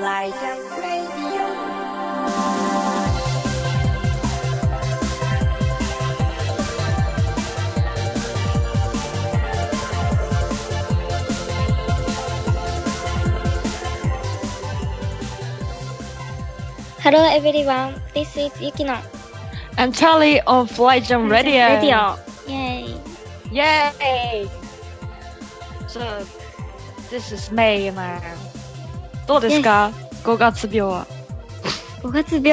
Like a radio. Hello everyone, this is Yukino. And Charlie of FLYJAM Radio. Radio. Yay. Yay! So, this is May now. どうですか ?5 月病は？5月病。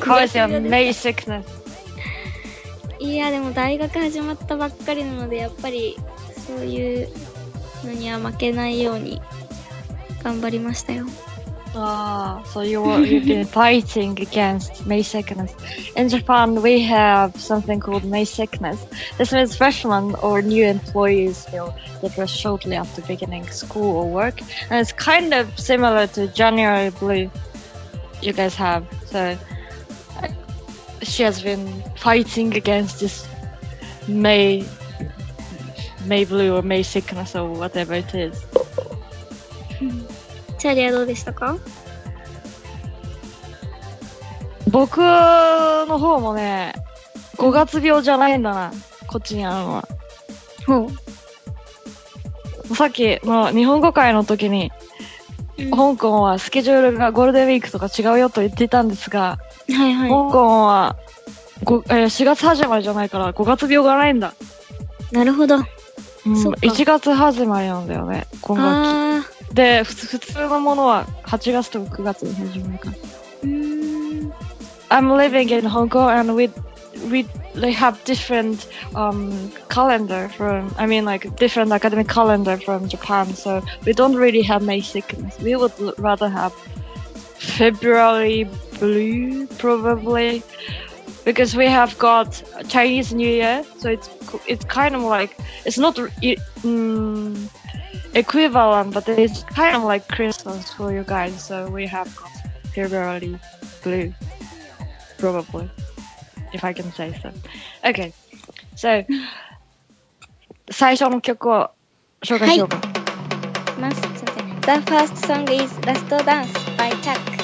How is your 5月病 May sickness? いや、でも大学始まったばっかりなので、やっぱりそういうのには負けないように頑張りましたよ。Ah, so you were, you've been fighting against May sickness. In Japan, we have something called May sickness. This means freshmen or new employees feel depressed shortly after beginning school or work, and it's kind of similar to January blue you guys have. So uh, she has been fighting against this May May blue or May sickness or whatever it is. チャーリーはどうでしたか？僕の方もね、5月病じゃないんだな。こっちにあるのは。ほう。さっきの日本語会の時に、うん香港はスケジュールがゴールデンウィークとか違うよと言っていたんですが、はいは香港はごえー4月始まりじゃないから5月病がないんだ。い。なるほど。うん、そっか1月始まりなんだよね、今学あ期。で、ふつ普通のものは8月とか9月に始まるから。ー。うーん。 I'm living in Hong Kong and we we they have different um calendar from I mean like different academic calendar from Japan so we don't really have May sickness. We would l- rather have February blue probably because we have got Chinese New Year so it's co- it's kind of like it's not r- i- mm, equivalent but it's kind of like Christmas for you guys so we have got February blue probably, if I can say so. Okay, so 最初の曲を紹介しようか。ます。すいません。The first song is Last Dance by Chuck.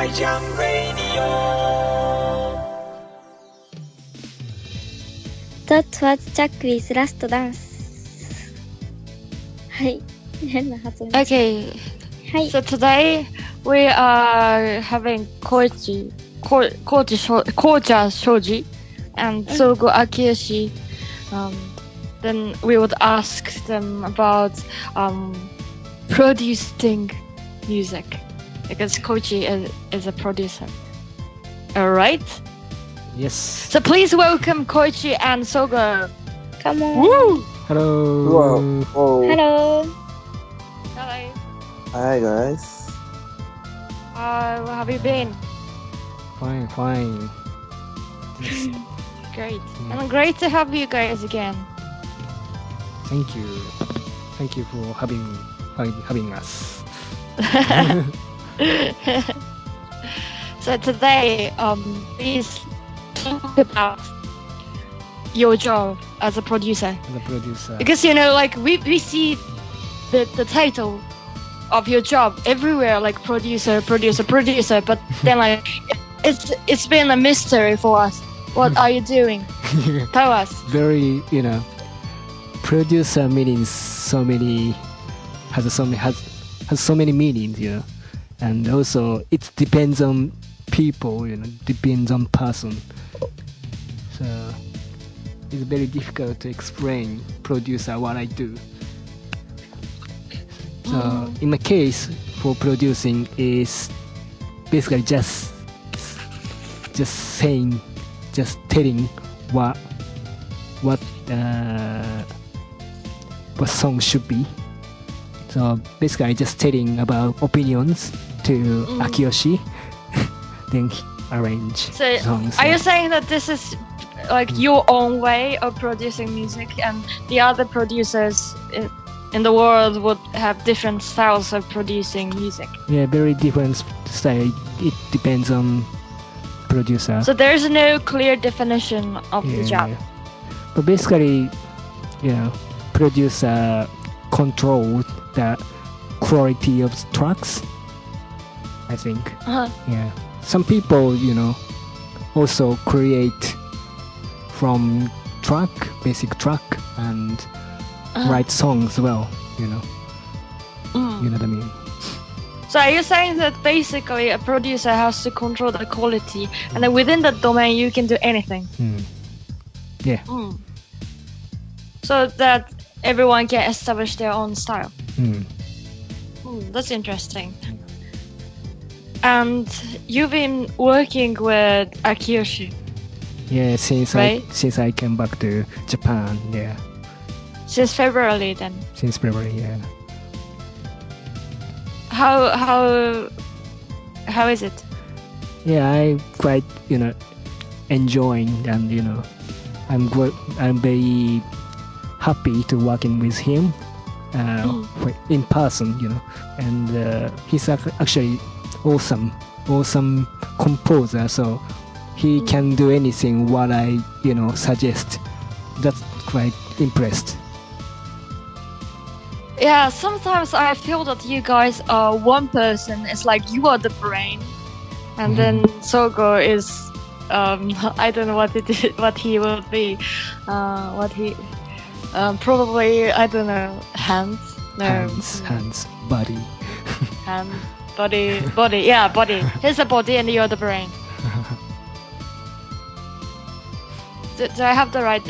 Sky Radio. That was Chucky's last dance. Hi. okay. Hi. So today we are having Koji, Ko, Koichi, Sho, Kocha Shoji, and mm. Sougo Akiyoshi. Um, then we would ask them about um, producing music because Koichi is, is a producer. Alright? Yes. So please welcome Koichi and Sougo. Come on. Woo! Hello. Oh, Hello. Hello. hi guys. Uh, where have you been? fine, fine. Great. Yeah. And great to have you guys again. thank you, thank you for having having, having us. so today, um, please talk about your job as a producer. As a producer. Because you know, like we, we see the, the title of your job everywhere, like producer, producer, producer. But then, like, it's it's been a mystery for us. What are you doing? Tell us. Very, you know, producer means so many has so many has has so many meanings, you know, and also it depends on people, you know, depends on person. So it's very difficult to explain producer what I do. So in my case, for producing is basically just just saying, just telling what what uh, what song should be. So basically, just telling about opinions to Mm. Akiyoshi, arrange So, songs. are you saying that this is like your own way of producing music, and the other producers in, in the world would have different styles of producing music? yeah, very different style. It depends on producer. So there's no clear definition of the job. But basically, you know, producer control the quality of tracks. I think. Uh-huh. Yeah. Some people, you know, also create from track, basic track, and Uh-huh. write songs as well. You know, Mm. you know what I mean. So are you saying that basically a producer has to control the quality, and then within that domain you can do anything? Hmm. Yeah. Mm. So that everyone can establish their own style. Hmm. Mm, that's interesting. And you've been working with Akiyoshi Yeah. Since Right. I since I came back to Japan, yeah. since February. Then Since February, yeah. how how how is it? yeah i quite you know enjoying and you know i'm i'm very happy to working with him uh, Mm. in person you know and uh, he's ac- actually awesome awesome composer so he Mm. can do anything what i you know suggest. That's quite impressed. Yeah, sometimes I feel that you guys are one person. It's like you are the brain, and then Sougo is um, I don't know what it is, what he will be, uh, what he um, probably I don't know hands, no hands hands body. Hand, body, body, yeah, body. He's the body, and you're the brain. do, do I have the right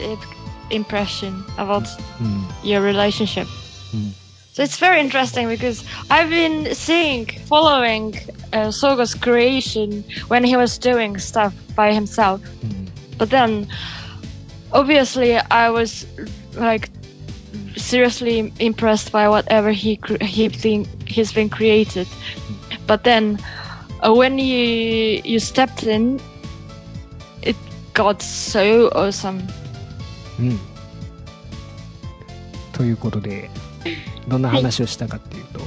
impression about Hmm. your relationship? Mm. So it's very interesting because I've been seeing, following uh, Sougo's creation when he was doing stuff by himself. Hmm. But then, obviously, I was like seriously impressed by whatever he cr- he been, he's been created. But then, uh, when you you stepped in, it got so awesome. うん。ということで、どんな話をしたかっていうと、は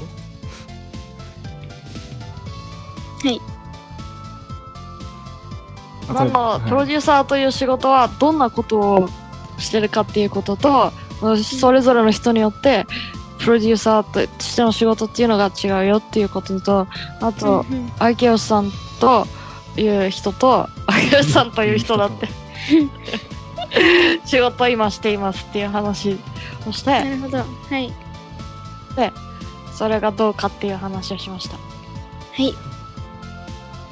い。あまあまあ、プロデューサーという仕事はどんなことをしてるかっていうことと、それぞれの人によって、プロデューサーとしての仕事っていうのが違うよっていうことと、あと、うんうんアキヨさんという人と、アキヨさんという人だって、仕事を今していますっていう話をして、なるほど。はい。それがどうかっていう話をしました。はい。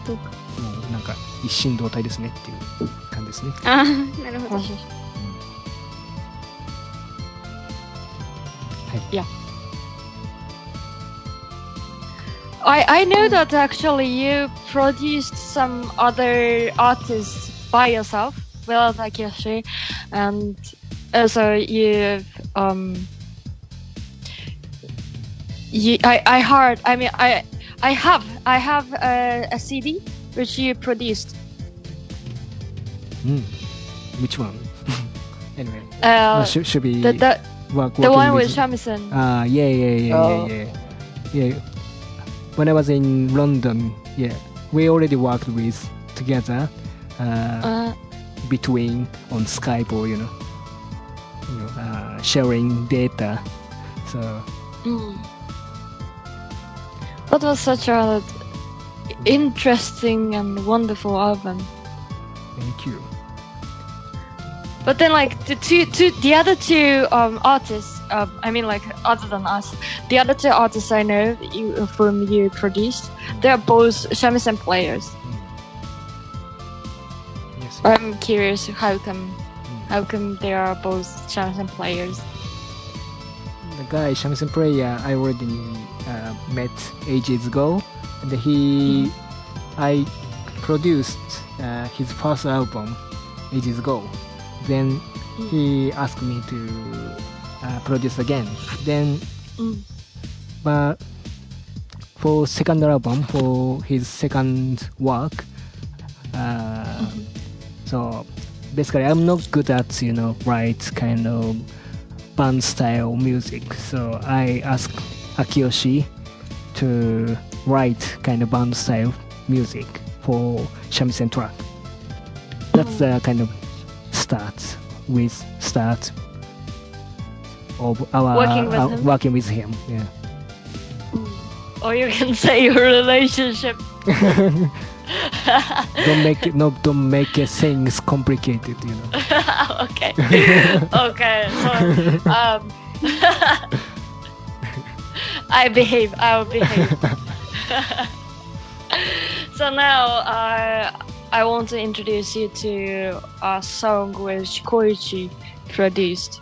どうか。もうなんか一心同体ですねっていう感じですね。ああ、なるほど。話をしはい。Yeah. I I know that actually you produced some other artists by yourself, without Takeshi, and also you've um. You, I I heard. I mean, I I have I have a, a CD which you produced Mm. Which one? anyway, well, Uh, should, should be the the, work, the one with with shamisen. Ah, yeah, yeah, yeah, Oh. yeah, yeah. Yeah. When I was in London, yeah, we already worked with together uh, Uh, between on Skype or you know, you know, uh, sharing data. So mm. That was such a interesting and wonderful album. thank you. But then, like the two, two, the other two um, artists, um, I mean, like other than us, the other two artists I know that you, whom you produced, they're both shamisen players. Yes. I'm curious how come, Mm. how come they are both shamisen players? the guy shamisen player I already uh, met ages ago, and he I produced uh, his first album ages ago. Then he asked me to uh, produce again. Then, Mm. but for second album, for his second work, uh, so basically I'm not good at you know write kind of band style music. So I asked Akiyoshi to write kind of band style music for shamisen track. That's the kind of start with start of our Working with uh, him? working with him. Yeah. Or you can say your relationship. don't make it no don't make it things complicated. You know. okay. okay. So, um, I behave. I'll behave. so now, uh, I want to introduce you to a song which Koichi produced.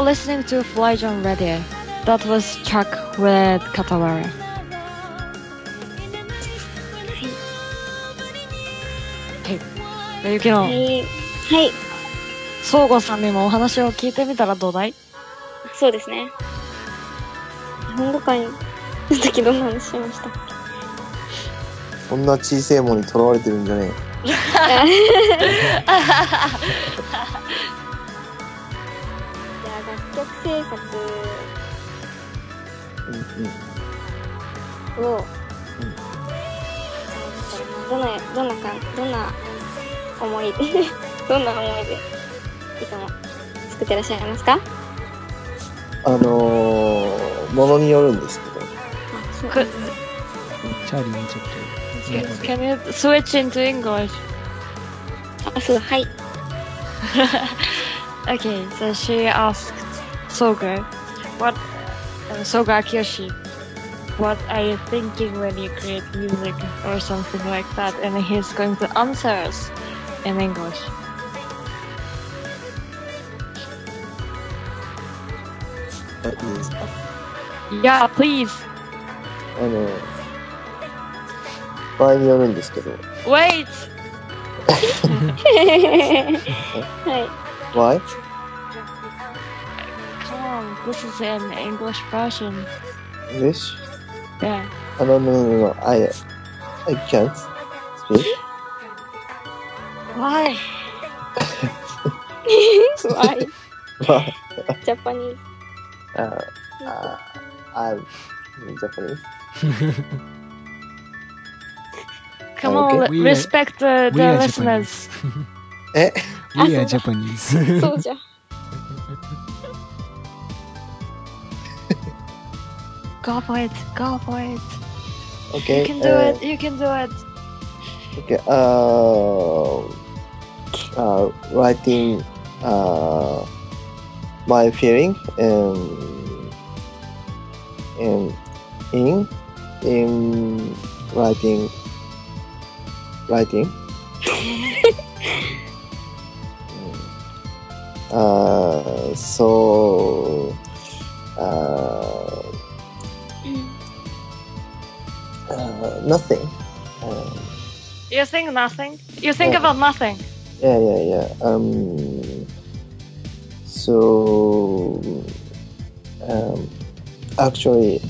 You're listening to Fly John Radio. That was Chuck with い。ゆきの、はい。はい。相互さんにもお話を聞いてみたらどうだい？そうですね。日本語会の時どんな話しましたっこんな小さいものにとらわれてるんじゃねえ よ。けじゃあ楽曲制作うん。うん。を、どん。な、どん。なか、どん。な思いで、どん。な思いで、いつも作ってらっしゃいますかあのー、ものによるん。ですけど、あ、そうくチャーリーにちょっと。Can you switch into English? あ、そう、はい。Okay, so she asked Sougo, what uh, Sougo Akiyoshi, what are you thinking when you create music or something like that? And he's going to answer us in English. Yeah, please. あの、場合によるんですけど。Wait! Why? this is an English version. English? Yeah. Oh, no, no, no, no. I, I can't speak. Why? Why? Why? Japanese. Uh, uh, I'm Japanese. Come okay. on, uh, we respect are, the, the listeners. eh? We are eh? Japanese. Go for it. Go for it. Okay. You can do uh, it. You can do it. Okay. Uh, uh, writing uh, my feeling and and in in writing writing. uh, so uh, uh, nothing. Um, You think nothing. You think Yeah. about nothing. Yeah, yeah, yeah. Um, so, um, actually,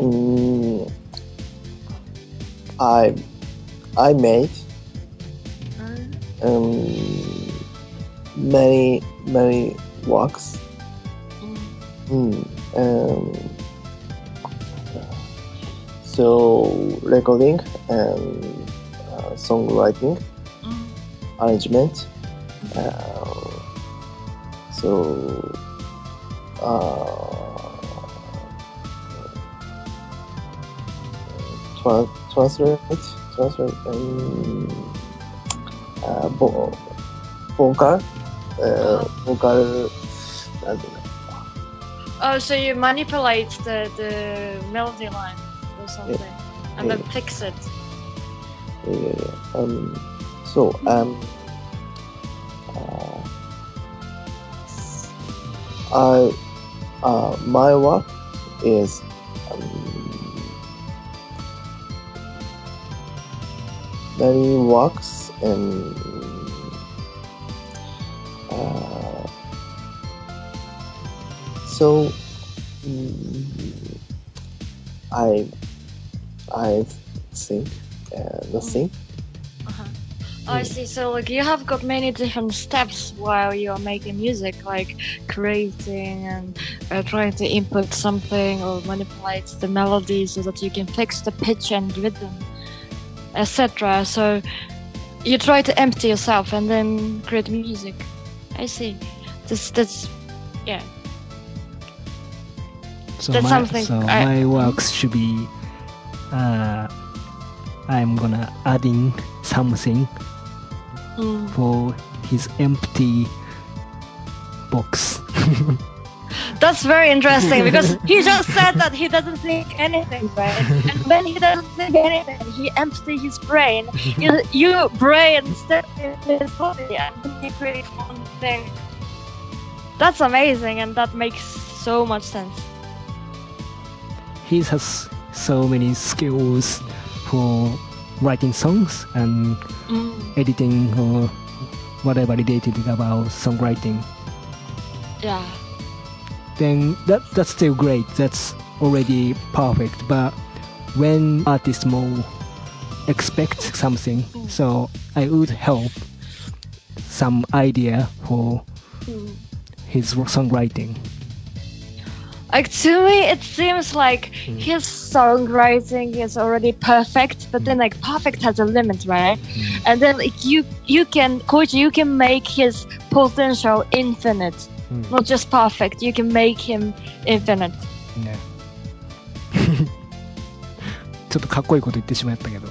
mm, I, I made um, many, many works. Mm, um, so recording and uh, songwriting, mm. arrangement. Uh, so uh, tra- translate, translate, and uh, bo- vocal, uh, uh-huh. vocal. Uh, oh, so you manipulate the, the melody line or something and then Yeah. fix it. Yeah, yeah, yeah. Um, so, um, uh, I, uh, my work is, um, many works and, uh, so, mm, I, I think, uh, nothing. Uh-huh. I see. So like you have got many different steps while you're making music, like creating and uh, trying to input something or manipulate the melody so that you can fix the pitch and rhythm, etc. So you try to empty yourself and then create music. I see. This that's yeah. So That's my, something so I- my works should be uh, I'm gonna adding something Mm. for his empty box. That's very interesting because he just said that he doesn't think anything, right? And when he doesn't think anything, he empties his brain. You, you brain step into his body and then you create one thing. That's amazing and that makes so much sense. he has so many skills for writing songs and Mm. editing or whatever related about songwriting. Yeah. Then that that's still great. That's already perfect. But when artists more expect something, so I would help some idea for his songwriting. Like to me, it seems like his songwriting is already perfect, but then like perfect has a limit, right? And then like you you can Koichi, you can make his potential infinite, Mm. not just perfect. You can make him infinite. ねちょっとかっこいいこと言ってしまったけど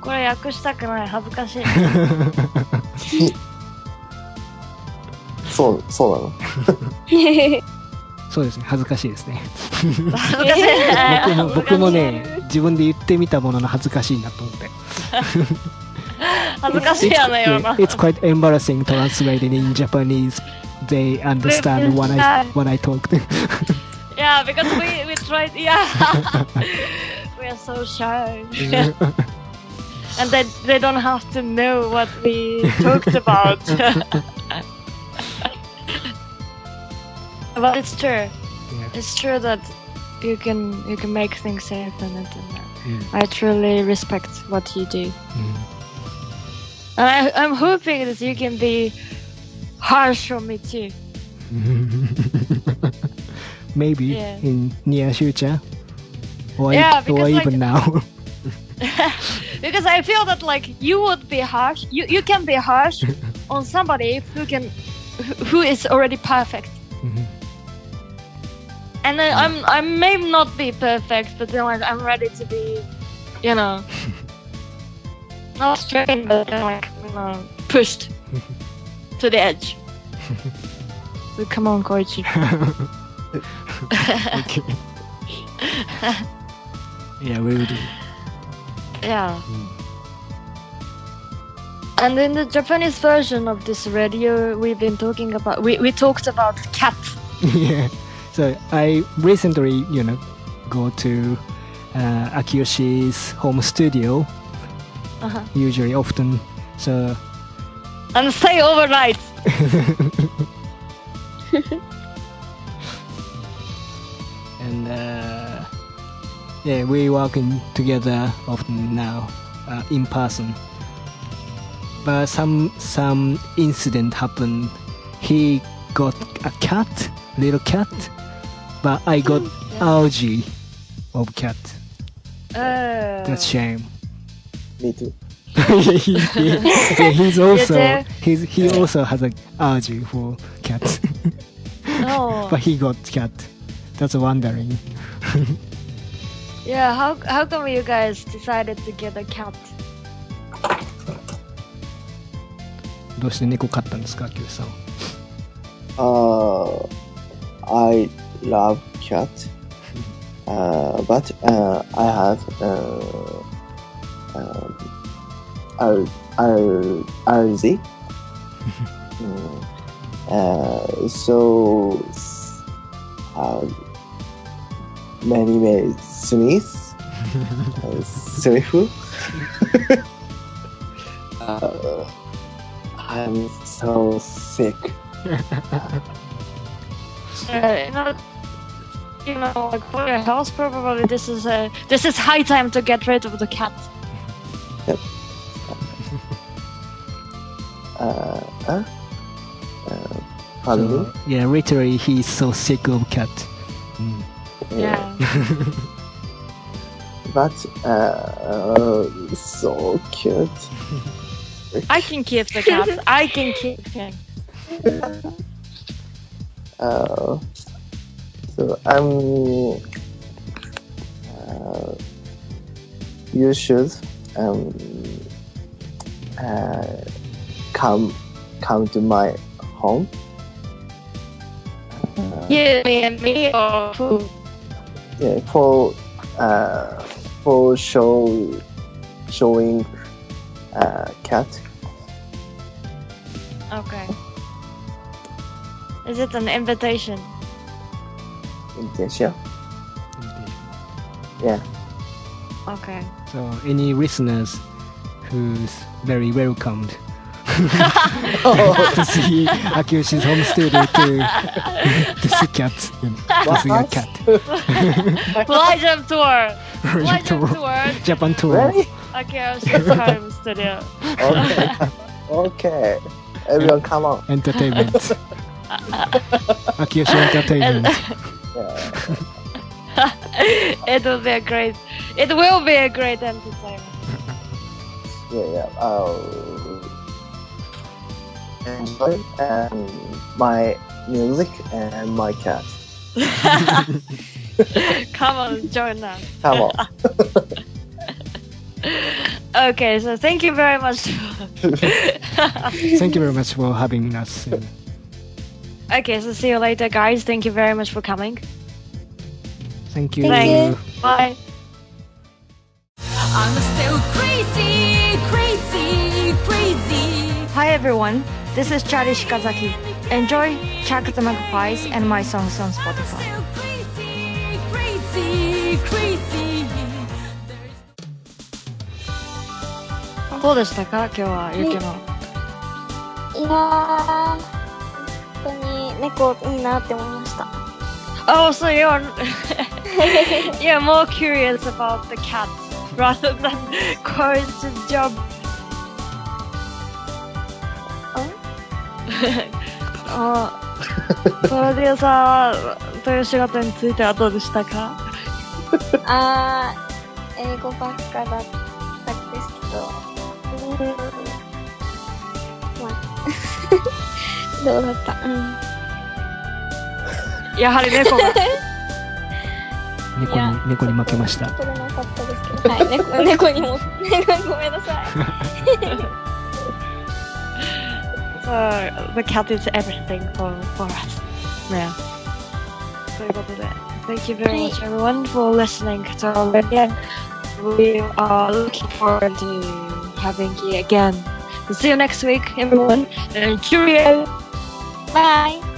これ訳したくない恥ずかしい。 そう、そうなのそうですね、恥ずかしいですね。恥ずかしい僕も、僕もね、自分で言ってみたものの恥ずかしいなと思って。恥ずかしいやなよな It's, quite embarrassing translated in Japanese. They understand what I, what I talked. Yeah, because we we tried. Yeah, we are so shy, and they they don't have to know what we talked about. But it's true. Yeah. It's true that you can you can make things happen, and Mm. I truly respect what you do. Mm. And I, I'm hoping that you can be harsh on me too. Maybe Yeah. in near future, or, Yeah, or like- even now. because I feel that like you would be harsh. You you can be harsh on somebody who can who- who is already perfect. Mhm. And then I'm I may not be perfect, but then like I'm ready to be, you know, not strained, but then like you know pushed to the edge. so come on, Koichi. okay. yeah, we will do. Yeah. Hmm. And in the Japanese version of this radio, we've been talking about we, we talked about cat. yeah. So I recently, you know, go to uh, Akiyoshi's home studio. Uh-huh. Usually, often. So And stay overnight. and uh, yeah, we working together often now uh, in person. But some some incident happened. He got a cat, little cat, but I got allergy of cat. Uh, That's shame. Me too. yeah, he, yeah, yeah, he's also too? he's, he also has an allergy for cats, no. but he got cat. That's wondering. yeah, how how come you guys decided to get a cat? どうして猫飼ったんですか、キュウさん。 Uh, I love cat. Uh, but uh, I have uh, um, al- al- allergy. Uh, so uh, many many sneeze, uh, sniffle. uh, I'm so sick. Uh, you know, you know, like for your health, probably this is a this is high time to get rid of the cat. Uh, huh? Uh, pardon? So, yeah, literally, he's so sick of cat. Mm. Yeah. But uh, uh, so cute. I can keep the cat. I can keep him. Uh, so I'm. Uh, you should um, uh, come come to my home. Uh, You, me, and me, or who? yeah, for uh, for show showing uh, cat. Okay. Is it an invitation? Invitation. Yeah. Okay. So, any listeners who's very welcomed to see Akiyoshi's home studio to, to see cats and to see a cat. FLYJAM tour. FLYJAM Tour. tour. Japan tour. Ready? Okay, home studio. Okay. okay. Everyone, come on. Entertainment. Akiyoshi Entertainment. Yeah. it will be a great. It will be a great entertainment. Yeah, yeah. Uh, enjoy and my music and my cat. Come on, join us. Come on. Okay, so thank you very much. Thank you very much for having us. Okay, so see you later, guys. Thank you very much for coming. Thank you. Thank you. Bye. Crazy, crazy, crazy. Hi, everyone. This is Chari Shikazaki. Enjoy ChucktheMagpie's and my songs on Spotify. Crazy, 猫いいなって思いました。Oh, so you're you're more curious about the cat rather than Corin's job. あプロデューサーという仕事についてはどうでしたか？あー、英語ばっかだったんですけど、うーん、まあ、どうだった？うん。やはり猫が。猫いやに、猫に負けました。取れなかったですけど、はい、猫猫にも、猫ごめんなさい。 So, the cat is everything for, for us. Yeah. ということで、Thank you very much everyone for listening to our radio. We are looking forward to having you again. See you next week, everyone. And cheerio! バイ